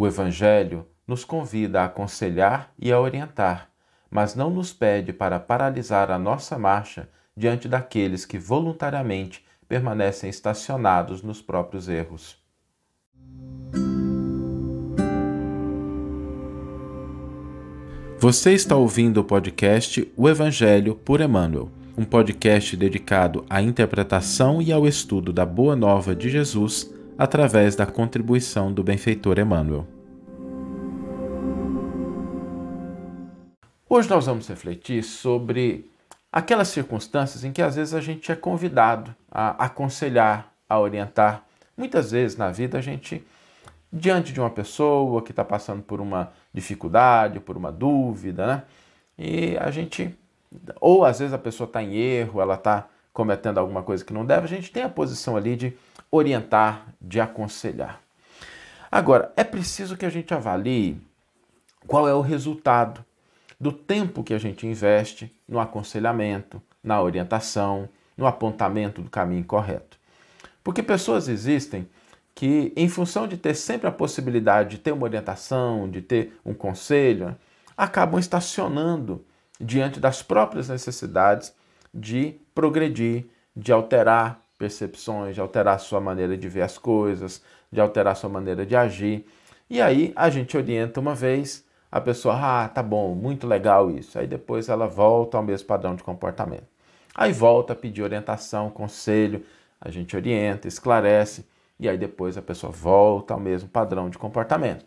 O Evangelho nos convida a aconselhar e a orientar, mas não nos pede para paralisar a nossa marcha diante daqueles que voluntariamente permanecem estacionados nos próprios erros. Você está ouvindo o podcast O Evangelho por Emmanuel, um podcast dedicado à interpretação e ao estudo da Boa Nova de Jesus através da contribuição do benfeitor Emmanuel. Hoje nós vamos refletir sobre aquelas circunstâncias em que às vezes a gente é convidado a aconselhar, a orientar. Muitas vezes na vida a gente, diante de uma pessoa que está passando por uma dificuldade, por uma dúvida, né? E a gente, ou às vezes a pessoa está em erro, ela está cometendo alguma coisa que não deve, a gente tem a posição ali de orientar, de aconselhar. Agora, é preciso que a gente avalie qual é o resultado do tempo que a gente investe no aconselhamento, na orientação, no apontamento do caminho correto. Porque pessoas existem que, em função de ter sempre a possibilidade de ter uma orientação, de ter um conselho, acabam estacionando diante das próprias necessidades de progredir, de alterar percepções, de alterar sua maneira de ver as coisas, de alterar sua maneira de agir. E aí a gente orienta uma vez, a pessoa, ah, tá bom, muito legal isso. Aí depois ela volta ao mesmo padrão de comportamento. Aí volta a pedir orientação, conselho, a gente orienta, esclarece, e aí depois a pessoa volta ao mesmo padrão de comportamento.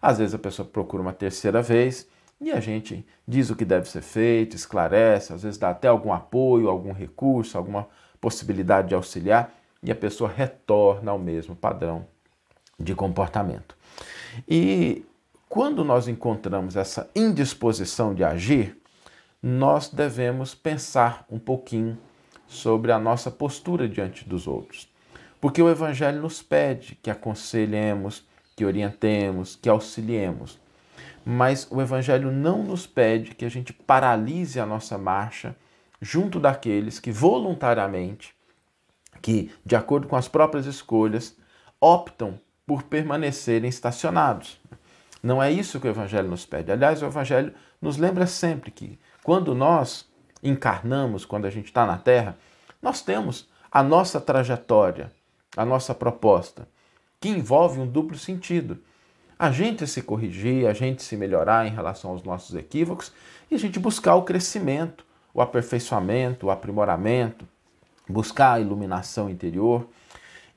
Às vezes a pessoa procura uma terceira vez e a gente diz o que deve ser feito, esclarece, às vezes dá até algum apoio, algum recurso, alguma possibilidade de auxiliar e a pessoa retorna ao mesmo padrão de comportamento. E quando nós encontramos essa indisposição de agir, nós devemos pensar um pouquinho sobre a nossa postura diante dos outros. Porque o Evangelho nos pede que aconselhemos, que orientemos, que auxiliemos. Mas o Evangelho não nos pede que a gente paralise a nossa marcha junto daqueles que voluntariamente, que de acordo com as próprias escolhas, optam por permanecerem estacionados. Não é isso que o Evangelho nos pede. Aliás, o Evangelho nos lembra sempre que quando nós encarnamos, quando a gente está na Terra, nós temos a nossa trajetória, a nossa proposta, que envolve um duplo sentido. A gente se corrigir, a gente se melhorar em relação aos nossos equívocos e a gente buscar o crescimento, o aperfeiçoamento, o aprimoramento, buscar a iluminação interior.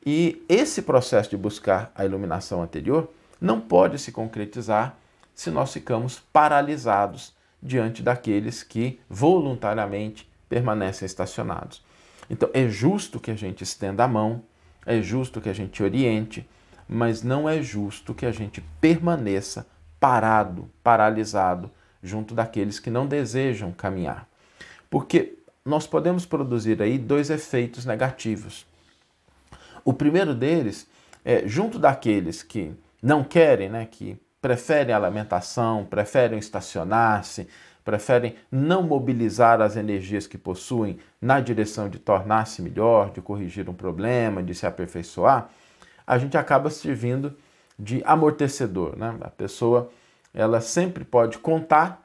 E esse processo de buscar a iluminação anterior não pode se concretizar se nós ficamos paralisados diante daqueles que voluntariamente permanecem estacionados. Então é justo que a gente estenda a mão, é justo que a gente oriente, mas não é justo que a gente permaneça parado, paralisado junto daqueles que não desejam caminhar. Porque nós podemos produzir aí dois efeitos negativos. O primeiro deles é junto daqueles que não querem, né, que preferem a lamentação, preferem estacionar-se, preferem não mobilizar as energias que possuem na direção de tornar-se melhor, de corrigir um problema, de se aperfeiçoar, a gente acaba servindo de amortecedor. Né? A pessoa ela sempre pode contar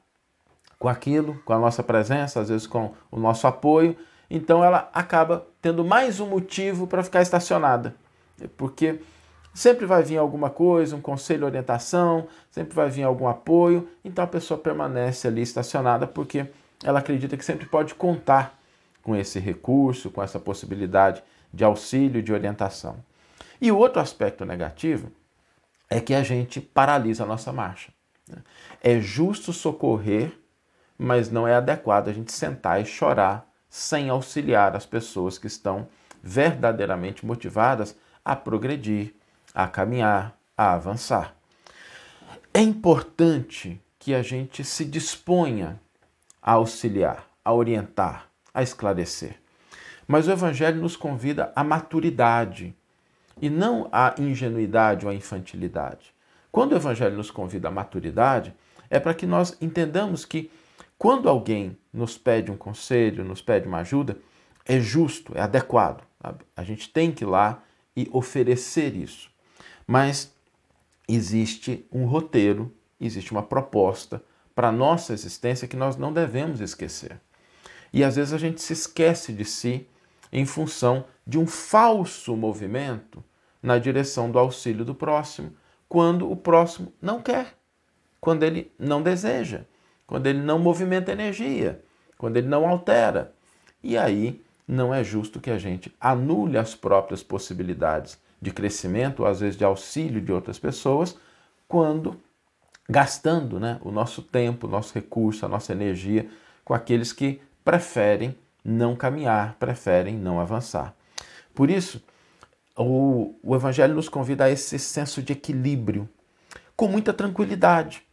com aquilo, com a nossa presença, às vezes com o nosso apoio. Então ela acaba tendo mais um motivo para ficar estacionada, porque sempre vai vir alguma coisa, um conselho, orientação, sempre vai vir algum apoio, então a pessoa permanece ali estacionada porque ela acredita que sempre pode contar com esse recurso, com essa possibilidade de auxílio, de orientação. E o outro aspecto negativo é que a gente paralisa a nossa marcha. Né? É justo socorrer mas não é adequado a gente sentar e chorar sem auxiliar as pessoas que estão verdadeiramente motivadas a progredir, a caminhar, a avançar. É importante que a gente se disponha a auxiliar, a orientar, a esclarecer. Mas o Evangelho nos convida à maturidade e não à ingenuidade ou à infantilidade. Quando o Evangelho nos convida à maturidade, é para que nós entendamos que quando alguém nos pede um conselho, nos pede uma ajuda, é justo, é adequado. Sabe? A gente tem que ir lá e oferecer isso. Mas existe um roteiro, existe uma proposta para a nossa existência que nós não devemos esquecer. E às vezes a gente se esquece de si em função de um falso movimento na direção do auxílio do próximo, quando o próximo não quer, quando ele não deseja, quando ele não movimenta energia, quando ele não altera. E aí não é justo que a gente anule as próprias possibilidades de crescimento, ou às vezes de auxílio de outras pessoas, quando gastando né, o nosso tempo, o nosso recurso, a nossa energia com aqueles que preferem não caminhar, preferem não avançar. Por isso, o, o Evangelho nos convida a esse senso de equilíbrio, com muita tranquilidade.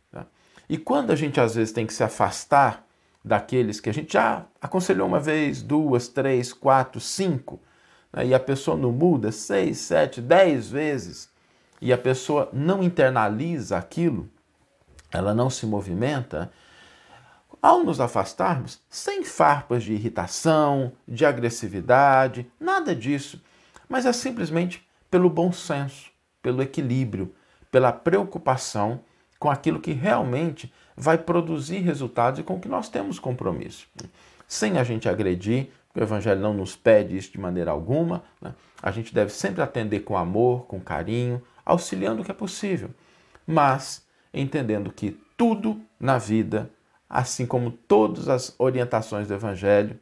E quando a gente às vezes tem que se afastar daqueles que a gente já aconselhou uma vez, duas, três, quatro, cinco, né? e a pessoa não muda seis, sete, dez vezes, e a pessoa não internaliza aquilo, ela não se movimenta, ao nos afastarmos, sem farpas de irritação, de agressividade, nada disso, mas é simplesmente pelo bom senso, pelo equilíbrio, pela preocupação com aquilo que realmente vai produzir resultados e com que nós temos compromisso. Sem a gente agredir, o Evangelho não nos pede isso de maneira alguma, né? a gente deve sempre atender com amor, com carinho, auxiliando o que é possível, mas entendendo que tudo na vida, assim como todas as orientações do Evangelho,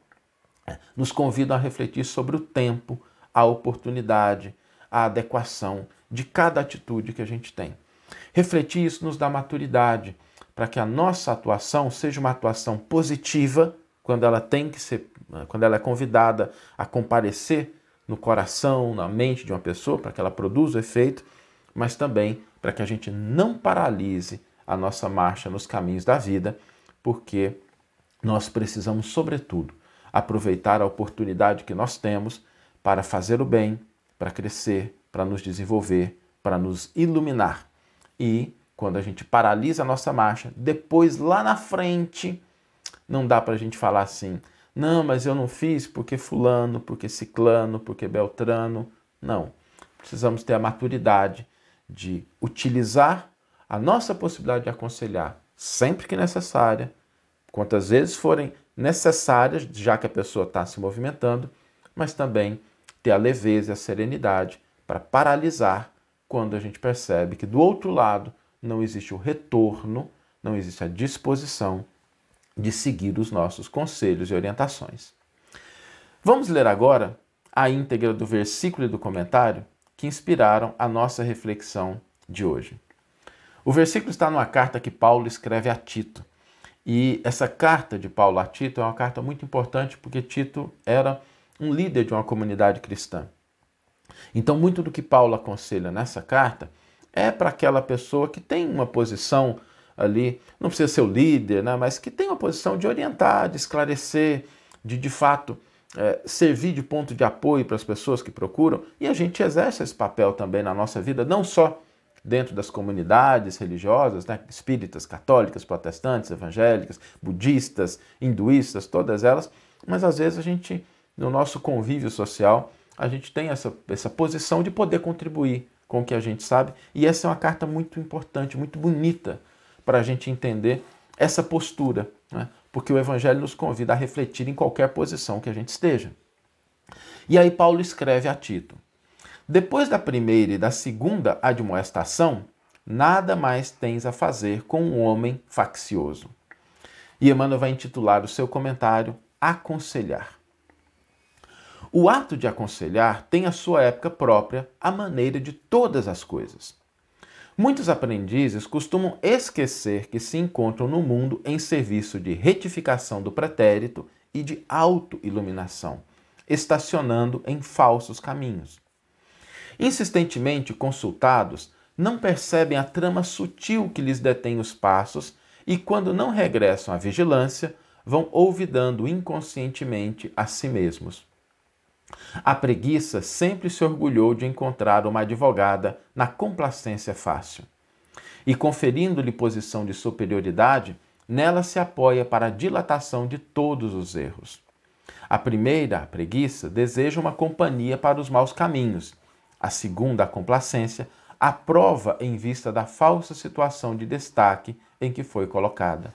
é, nos convidam a refletir sobre o tempo, a oportunidade, a adequação de cada atitude que a gente tem. Refletir isso nos dá maturidade para que a nossa atuação seja uma atuação positiva quando ela tem que ser, quando ela é convidada a comparecer no coração, na mente de uma pessoa, para que ela produza o efeito, mas também para que a gente não paralise a nossa marcha nos caminhos da vida, porque nós precisamos, sobretudo, aproveitar a oportunidade que nós temos para fazer o bem, para crescer, para nos desenvolver, para nos iluminar. E quando a gente paralisa a nossa marcha, depois lá na frente, não dá para a gente falar assim, não, mas eu não fiz porque fulano, porque ciclano, porque beltrano. Não. Precisamos ter a maturidade de utilizar a nossa possibilidade de aconselhar sempre que necessária, quantas vezes forem necessárias, já que a pessoa está se movimentando, mas também ter a leveza e a serenidade para paralisar quando a gente percebe que do outro lado não existe o retorno, não existe a disposição de seguir os nossos conselhos e orientações. Vamos ler agora a íntegra do versículo e do comentário que inspiraram a nossa reflexão de hoje. O versículo está numa carta que Paulo escreve a Tito. E essa carta de Paulo a Tito é uma carta muito importante porque Tito era um líder de uma comunidade cristã. Então, muito do que Paulo aconselha nessa carta é para aquela pessoa que tem uma posição ali, não precisa ser o líder, né, mas que tem uma posição de orientar, de esclarecer, de de fato é, servir de ponto de apoio para as pessoas que procuram. E a gente exerce esse papel também na nossa vida, não só dentro das comunidades religiosas, né, espíritas, católicas, protestantes, evangélicas, budistas, hinduístas, todas elas, mas às vezes a gente, no nosso convívio social, a gente tem essa, essa posição de poder contribuir com o que a gente sabe. E essa é uma carta muito importante, muito bonita para a gente entender essa postura, né? porque o Evangelho nos convida a refletir em qualquer posição que a gente esteja. E aí Paulo escreve a Tito: Depois da primeira e da segunda admoestação, nada mais tens a fazer com um homem faccioso. E Emmanuel vai intitular o seu comentário Aconselhar. O ato de aconselhar tem a sua época própria, a maneira de todas as coisas. Muitos aprendizes costumam esquecer que se encontram no mundo em serviço de retificação do pretérito e de auto-iluminação, estacionando em falsos caminhos. Insistentemente consultados, não percebem a trama sutil que lhes detém os passos e, quando não regressam à vigilância, vão olvidando inconscientemente a si mesmos. A preguiça sempre se orgulhou de encontrar uma advogada na complacência fácil. E conferindo-lhe posição de superioridade, nela se apoia para a dilatação de todos os erros. A primeira, a preguiça, deseja uma companhia para os maus caminhos. A segunda, a complacência, a prova em vista da falsa situação de destaque em que foi colocada.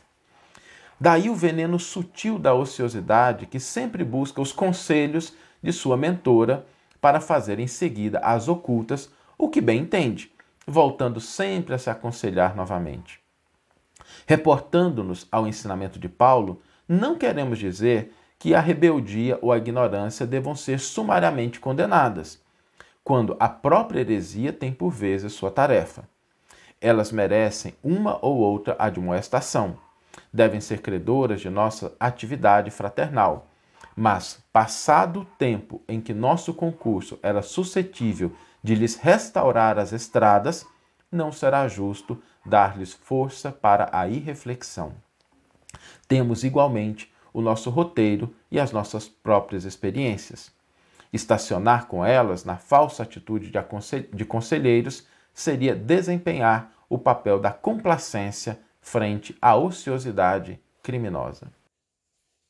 Daí o veneno sutil da ociosidade que sempre busca os conselhos de sua mentora para fazer em seguida as ocultas o que bem entende, voltando sempre a se aconselhar novamente. Reportando-nos ao ensinamento de Paulo, não queremos dizer que a rebeldia ou a ignorância devam ser sumariamente condenadas, quando a própria heresia tem por vezes sua tarefa. Elas merecem uma ou outra admoestação. Devem ser credoras de nossa atividade fraternal. Mas, passado o tempo em que nosso concurso era suscetível de lhes restaurar as estradas, não será justo dar-lhes força para a irreflexão. Temos igualmente o nosso roteiro e as nossas próprias experiências. Estacionar com elas na falsa atitude de conselheiros seria desempenhar o papel da complacência frente à ociosidade criminosa.